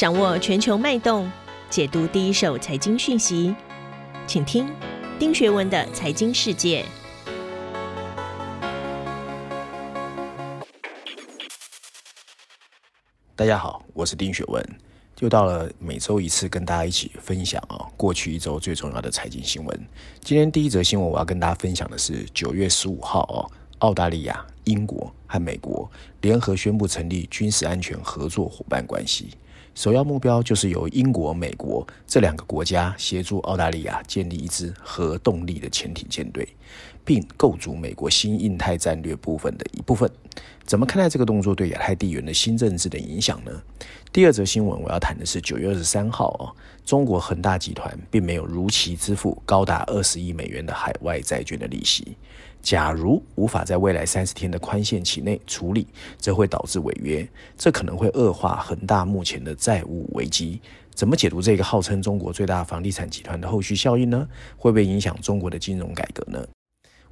掌握全球脉动，解读第一手财经讯息，请听丁学文的财经世界。大家好，我是丁学文，又到了每周一次跟大家一起分享啊，过去一周最重要的财经新闻。今天第一则新闻我要跟大家分享的是九月十五号哦，澳大利亚、英国和美国联合宣布成立军事安全合作伙伴关系。首要目标就是由英国、美国这两个国家协助澳大利亚建立一支核动力的潜艇舰队，并构筑美国新印太战略部分的一部分。怎么看待这个动作对亚太地缘的新政治的影响呢？第二则新闻我要谈的是九月二十三号啊，中国恒大集团并没有如期支付高达二十亿美元的海外债券的利息。假如无法在未来三十天的宽限期内处理，则会导致违约，这可能会恶化恒大目前的债务危机。怎么解读这个号称中国最大房地产集团的后续效应呢？会不会影响中国的金融改革呢？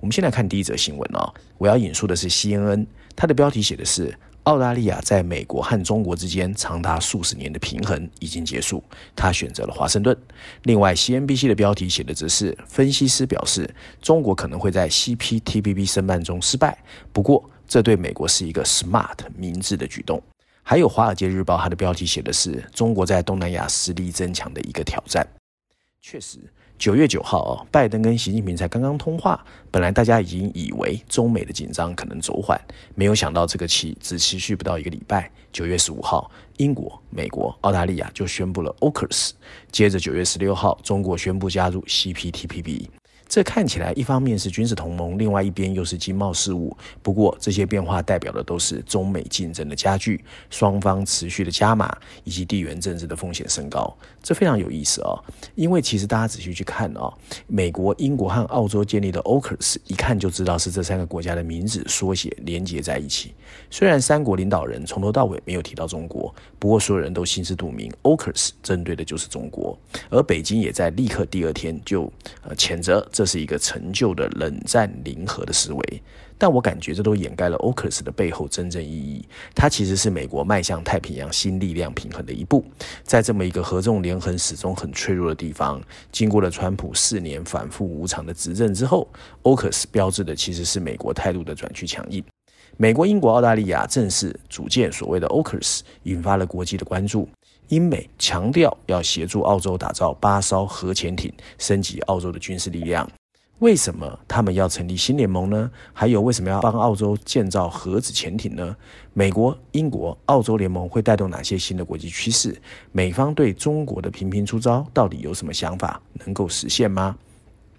我们先来看第一则新闻啊，我要引述的是 CNN，它的标题写的是。澳大利亚在美国和中国之间长达数十年的平衡已经结束，他选择了华盛顿。另外，CNBC 的标题写的则是分析师表示，中国可能会在 CPTPP 申办中失败，不过这对美国是一个 smart 明智的举动。还有《华尔街日报》，它的标题写的是中国在东南亚实力增强的一个挑战。确实。九月九号哦，拜登跟习近平才刚刚通话，本来大家已经以为中美的紧张可能走缓，没有想到这个期只持续不到一个礼拜。九月十五号，英国、美国、澳大利亚就宣布了 AUKUS，接着九月十六号，中国宣布加入 CPTPP。这看起来一方面是军事同盟，另外一边又是经贸事务。不过这些变化代表的都是中美竞争的加剧，双方持续的加码，以及地缘政治的风险升高。这非常有意思哦，因为其实大家仔细去看哦，美国、英国和澳洲建立的 Ocus，一看就知道是这三个国家的名字缩写连接在一起。虽然三国领导人从头到尾没有提到中国，不过所有人都心知肚明，Ocus 针对的就是中国，而北京也在立刻第二天就呃谴责。这是一个陈旧的冷战零和的思维，但我感觉这都掩盖了 AUKUS 的背后真正意义。它其实是美国迈向太平洋新力量平衡的一步。在这么一个合纵连横、始终很脆弱的地方，经过了川普四年反复无常的执政之后，AUKUS 标志的其实是美国态度的转趋强硬。美国、英国、澳大利亚正式组建所谓的 AUKUS，引发了国际的关注。英美强调要协助澳洲打造八艘核潜艇，升级澳洲的军事力量。为什么他们要成立新联盟呢？还有为什么要帮澳洲建造核子潜艇呢？美国、英国、澳洲联盟会带动哪些新的国际趋势？美方对中国的频频出招到底有什么想法？能够实现吗？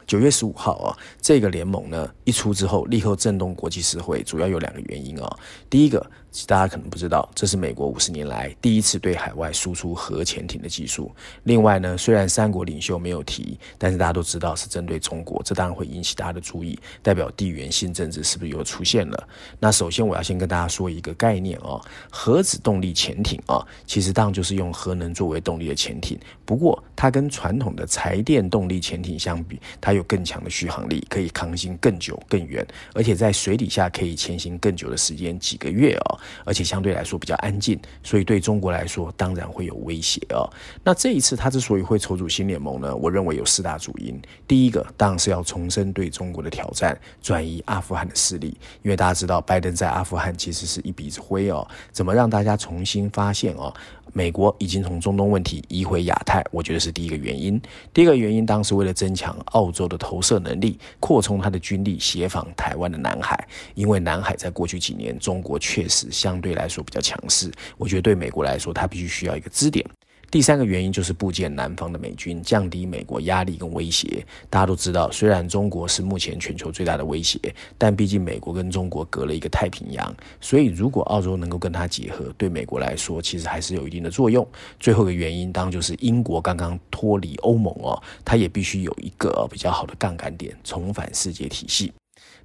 九月十五号啊，这个联盟呢一出之后，立刻震动国际社会，主要有两个原因啊。第一个。大家可能不知道，这是美国五十年来第一次对海外输出核潜艇的技术。另外呢，虽然三国领袖没有提，但是大家都知道是针对中国，这当然会引起大家的注意，代表地缘性政治是不是又出现了？那首先我要先跟大家说一个概念哦，核子动力潜艇啊，其实当然就是用核能作为动力的潜艇，不过它跟传统的柴电动力潜艇相比，它有有更强的续航力，可以航行更久更远，而且在水底下可以潜行更久的时间，几个月哦。而且相对来说比较安静，所以对中国来说当然会有威胁哦。那这一次他之所以会筹组新联盟呢，我认为有四大主因。第一个当然是要重申对中国的挑战，转移阿富汗的势力，因为大家知道拜登在阿富汗其实是一鼻子灰哦。怎么让大家重新发现哦？美国已经从中东问题移回亚太，我觉得是第一个原因。第二个原因当然是为了增强澳洲的投射能力，扩充他的军力，协防台湾的南海。因为南海在过去几年，中国确实相对来说比较强势，我觉得对美国来说，它必须需要一个支点。第三个原因就是部件南方的美军，降低美国压力跟威胁。大家都知道，虽然中国是目前全球最大的威胁，但毕竟美国跟中国隔了一个太平洋，所以如果澳洲能够跟它结合，对美国来说其实还是有一定的作用。最后一个原因当然就是英国刚刚脱离欧盟哦，它也必须有一个比较好的杠杆点，重返世界体系。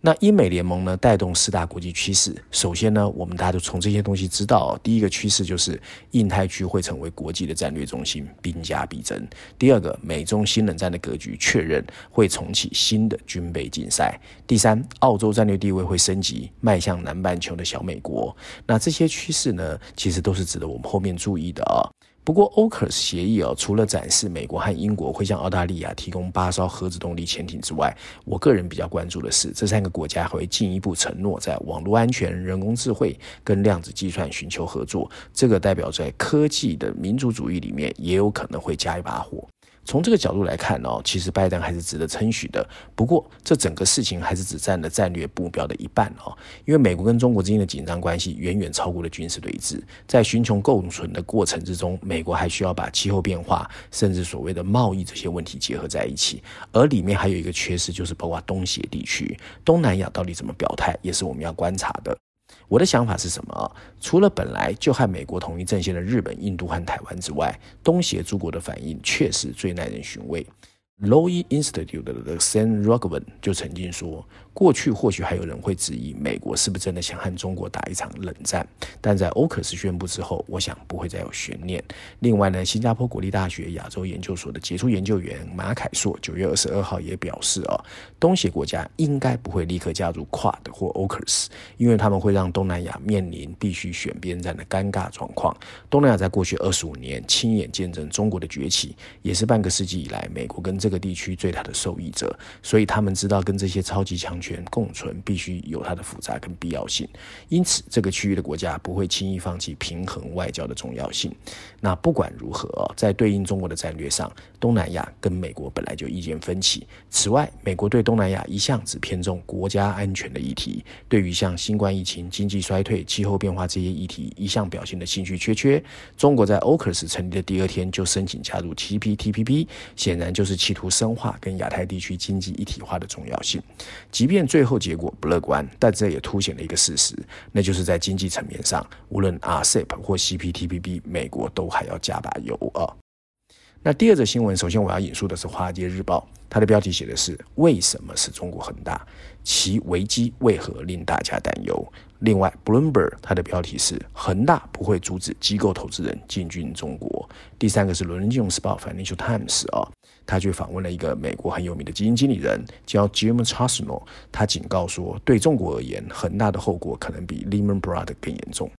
那英美联盟呢，带动四大国际趋势。首先呢，我们大家都从这些东西知道，第一个趋势就是印太区会成为国际的战略中心，兵家必争。第二个，美中新冷战的格局确认会重启新的军备竞赛。第三，澳洲战略地位会升级，迈向南半球的小美国。那这些趋势呢，其实都是值得我们后面注意的啊。不过，Ocas 协议哦，除了展示美国和英国会向澳大利亚提供八艘核子动力潜艇之外，我个人比较关注的是，这三个国家会进一步承诺在网络安全、人工智慧跟量子计算寻求合作。这个代表在科技的民族主义里面，也有可能会加一把火。从这个角度来看哦，其实拜登还是值得称许的。不过，这整个事情还是只占了战略目标的一半哦，因为美国跟中国之间的紧张关系远远超过了军事对峙。在寻求共存的过程之中，美国还需要把气候变化，甚至所谓的贸易这些问题结合在一起。而里面还有一个缺失，就是包括东协地区、东南亚到底怎么表态，也是我们要观察的。我的想法是什么？除了本来就和美国统一阵线的日本、印度和台湾之外，东协诸国的反应确实最耐人寻味。Lowy Institute 的 Sam Rogan 就曾经说，过去或许还有人会质疑美国是不是真的想和中国打一场冷战，但在 AUKUS 宣布之后，我想不会再有悬念。另外呢，新加坡国立大学亚洲研究所的杰出研究员马凯硕九月二十二号也表示啊，东协国家应该不会立刻加入 QUAD 或 AUKUS，因为他们会让东南亚面临必须选边站的尴尬状况。东南亚在过去二十五年亲眼见证中国的崛起，也是半个世纪以来美国跟这个地区最大的受益者，所以他们知道跟这些超级强权共存必须有它的复杂跟必要性。因此，这个区域的国家不会轻易放弃平衡外交的重要性。那不管如何，在对应中国的战略上，东南亚跟美国本来就意见分歧。此外，美国对东南亚一向只偏重国家安全的议题，对于像新冠疫情、经济衰退、气候变化这些议题，一向表现的兴趣缺缺。中国在 AUKUS 成立的第二天就申请加入 CPTPP，显然就是图深化跟亚太地区经济一体化的重要性，即便最后结果不乐观，但这也凸显了一个事实，那就是在经济层面上，无论 RCEP 或 CPTPP，美国都还要加把油啊。那第二则新闻，首先我要引述的是《华尔街日报》，它的标题写的是“为什么是中国恒大？其危机为何令大家担忧？”另外，Bloomberg 它的标题是“恒大不会阻止机构投资人进军中国”。第三个是《伦敦金融时报》（Financial Times） 啊，他去访问了一个美国很有名的基金经理人，叫 Jim c h a s n o 他警告说，对中国而言，很大的后果可能比 Lehman Brothers 更严重。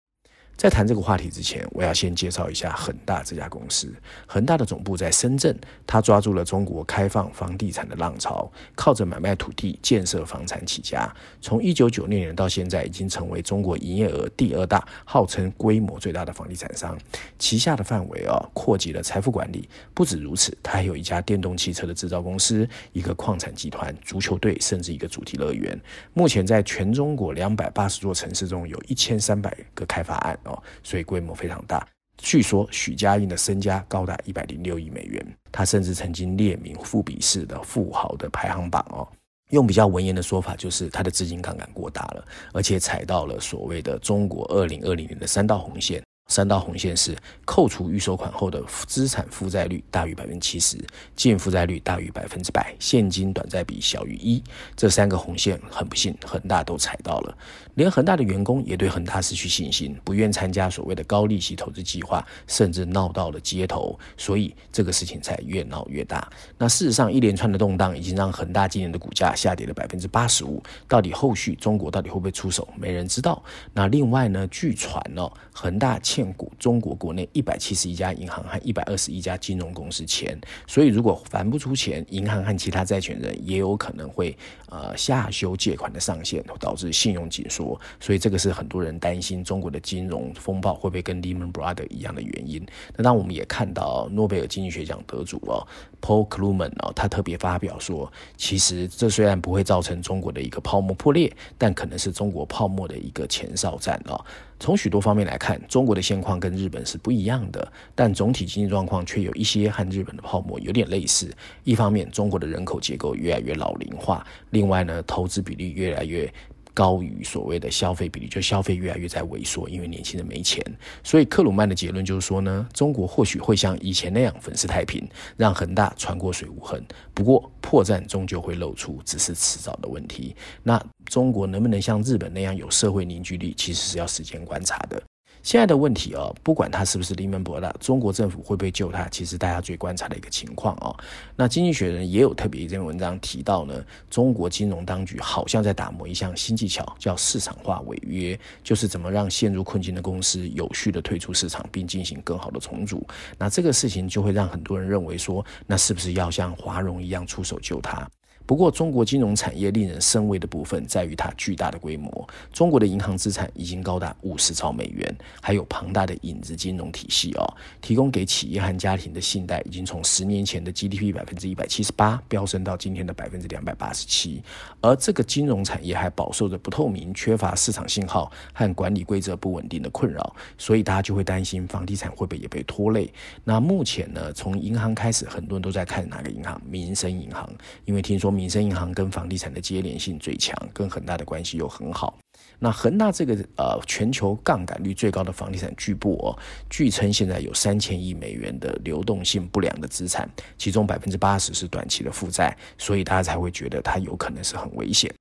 在谈这个话题之前，我要先介绍一下恒大这家公司。恒大的总部在深圳，他抓住了中国开放房地产的浪潮，靠着买卖土地、建设房产起家。从一九九六年到现在，已经成为中国营业额第二大、号称规模最大的房地产商。旗下的范围啊，扩及了财富管理。不止如此，他还有一家电动汽车的制造公司、一个矿产集团、足球队，甚至一个主题乐园。目前在全中国两百八十座城市中，有一千三百个开发案。哦，所以规模非常大。据说许家印的身家高达一百零六亿美元，他甚至曾经列名富比士的富豪的排行榜哦。用比较文言的说法，就是他的资金杠杆过大了，而且踩到了所谓的中国二零二零年的三道红线。三道红线是扣除预收款后的资产负债率大于百分之七十，净负债率大于百分之百，现金短债比小于一。这三个红线，很不幸，恒大都踩到了。连恒大的员工也对恒大失去信心，不愿参加所谓的高利息投资计划，甚至闹到了街头。所以这个事情才越闹越大。那事实上，一连串的动荡已经让恒大今年的股价下跌了百分之八十五。到底后续中国到底会不会出手，没人知道。那另外呢，据传哦，恒大。欠股中国国内一百七十一家银行和一百二十一家金融公司钱，所以如果还不出钱，银行和其他债权人也有可能会呃下修借款的上限，导致信用紧缩。所以这个是很多人担心中国的金融风暴会不会跟 Lehman Brothers 一样的原因。那当我们也看到诺贝尔经济学奖得主哦 Paul Krugman 哦，他特别发表说，其实这虽然不会造成中国的一个泡沫破裂，但可能是中国泡沫的一个前哨战哦。从许多方面来看，中国的现况跟日本是不一样的，但总体经济状况却有一些和日本的泡沫有点类似。一方面，中国的人口结构越来越老龄化；另外呢，投资比例越来越高于所谓的消费比例，就消费越来越在萎缩，因为年轻人没钱。所以克鲁曼的结论就是说呢，中国或许会像以前那样粉饰太平，让恒大船过水无痕。不过破绽终究会露出，只是迟早的问题。那中国能不能像日本那样有社会凝聚力，其实是要时间观察的。现在的问题哦，不管他是不是 Lehman Brothers，中国政府会不会救他，其实大家最观察的一个情况哦。那经济学人也有特别一篇文章提到呢，中国金融当局好像在打磨一项新技巧，叫市场化违约，就是怎么让陷入困境的公司有序的退出市场，并进行更好的重组。那这个事情就会让很多人认为说，那是不是要像华融一样出手救他？不过，中国金融产业令人生畏的部分在于它巨大的规模。中国的银行资产已经高达五十兆美元，还有庞大的影子金融体系哦，提供给企业和家庭的信贷已经从十年前的 GDP 百分之一百七十八飙升到今天的百分之两百八十七。而这个金融产业还饱受着不透明、缺乏市场信号和管理规则不稳定的困扰，所以大家就会担心房地产会不会也被拖累。那目前呢，从银行开始，很多人都在看哪个银行？民生银行，因为听说。民生银行跟房地产的接连性最强，跟恒大的关系又很好。那恒大这个呃全球杠杆率最高的房地产巨擘哦，据称现在有三千亿美元的流动性不良的资产，其中百分之八十是短期的负债，所以大家才会觉得它有可能是很危险。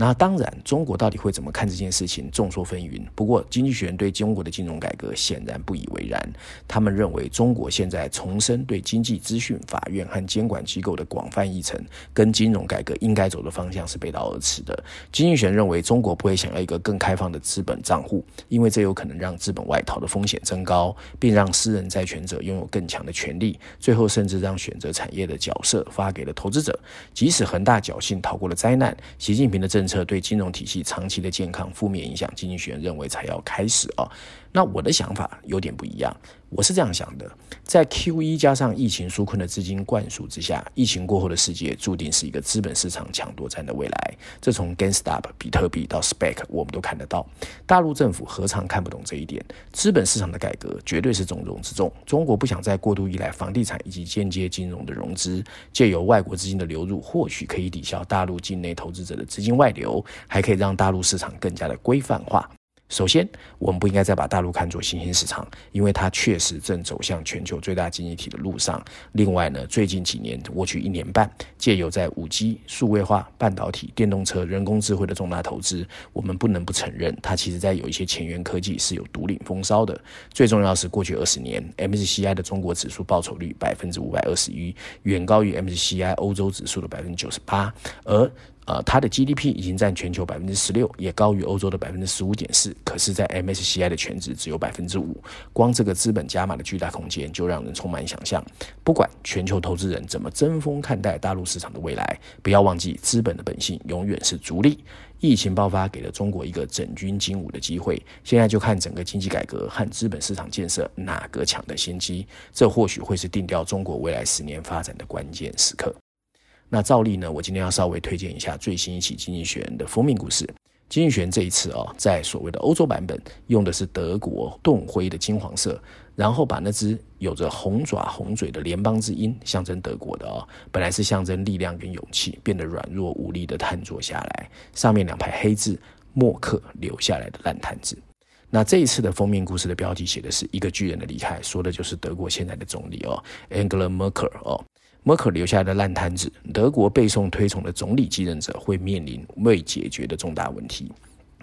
那当然，中国到底会怎么看这件事情，众说纷纭。不过，经济学人对中国的金融改革显然不以为然。他们认为，中国现在重申对经济资讯法院和监管机构的广泛议程，跟金融改革应该走的方向是背道而驰的。经济学人认为，中国不会想要一个更开放的资本账户，因为这有可能让资本外逃的风险增高，并让私人债权者拥有更强的权利，最后甚至让选择产业的角色发给了投资者。即使恒大侥幸逃过了灾难，习近平的政策对金融体系长期的健康负面影响，经济学人认为才要开始啊。那我的想法有点不一样，我是这样想的：在 QE 加上疫情纾困的资金灌输之下，疫情过后的世界注定是一个资本市场抢夺战的未来。这从 GameStop、比特币到 Spec，我们都看得到。大陆政府何尝看不懂这一点？资本市场的改革绝对是重中之重。中国不想再过度依赖房地产以及间接金融的融资，借由外国资金的流入，或许可以抵消大陆境内投资者的资金外流，还可以让大陆市场更加的规范化。首先，我们不应该再把大陆看作新兴市场，因为它确实正走向全球最大经济体的路上。另外呢，最近几年，过去一年半，借由在五 G、数位化、半导体、电动车、人工智慧的重大投资，我们不能不承认，它其实在有一些前沿科技是有独领风骚的。最重要是，过去二十年，MSCI 的中国指数报酬率百分之五百二十一，远高于 MSCI 欧洲指数的百分之九十八，而呃，它的 GDP 已经占全球百分之十六，也高于欧洲的百分之十五点四。可是，在 MSCI 的权值只有百分之五，光这个资本加码的巨大空间就让人充满想象。不管全球投资人怎么争锋看待大陆市场的未来，不要忘记资本的本性永远是逐利。疫情爆发给了中国一个整军经武的机会，现在就看整个经济改革和资本市场建设哪个抢得先机。这或许会是定调中国未来十年发展的关键时刻。那照例呢，我今天要稍微推荐一下最新一期《经济学人》的封面故事。《经济学人》这一次哦，在所谓的欧洲版本用的是德国盾徽的金黄色，然后把那只有着红爪红嘴的联邦之鹰，象征德国的哦，本来是象征力量跟勇气，变得软弱无力的瘫坐下来。上面两排黑字：默克留下来的烂摊子。那这一次的封面故事的标题写的是一个巨人的离开，说的就是德国现在的总理哦，Angela Merkel 哦。默克留下的烂摊子，德国背诵推崇的总理继任者会面临未解决的重大问题。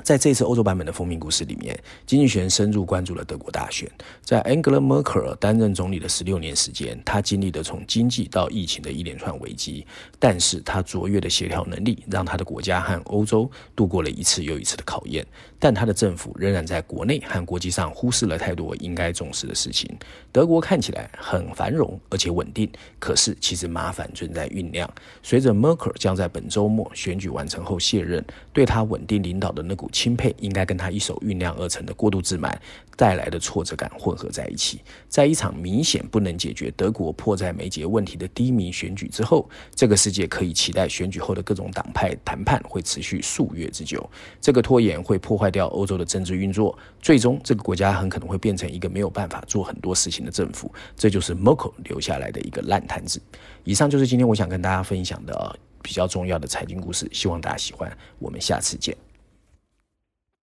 在这次欧洲版本的封面故事里面，经济学深入关注了德国大选。在 Angela Merkel 担任总理的十六年时间，他经历了从经济到疫情的一连串危机，但是他卓越的协调能力让他的国家和欧洲度过了一次又一次的考验。但他的政府仍然在国内和国际上忽视了太多应该重视的事情。德国看起来很繁荣而且稳定，可是其实麻烦正在酝酿。随着 Merkel 将在本周末选举完成后卸任，对他稳定领导的那股钦佩应该跟他一手酝酿而成的过度自满带来的挫折感混合在一起，在一场明显不能解决德国迫在眉睫问题的低迷选举之后，这个世界可以期待选举后的各种党派谈判会持续数月之久。这个拖延会破坏掉欧洲的政治运作，最终这个国家很可能会变成一个没有办法做很多事情的政府。这就是 Merkel 留下来的一个烂摊子。以上就是今天我想跟大家分享的比较重要的财经故事，希望大家喜欢。我们下次见。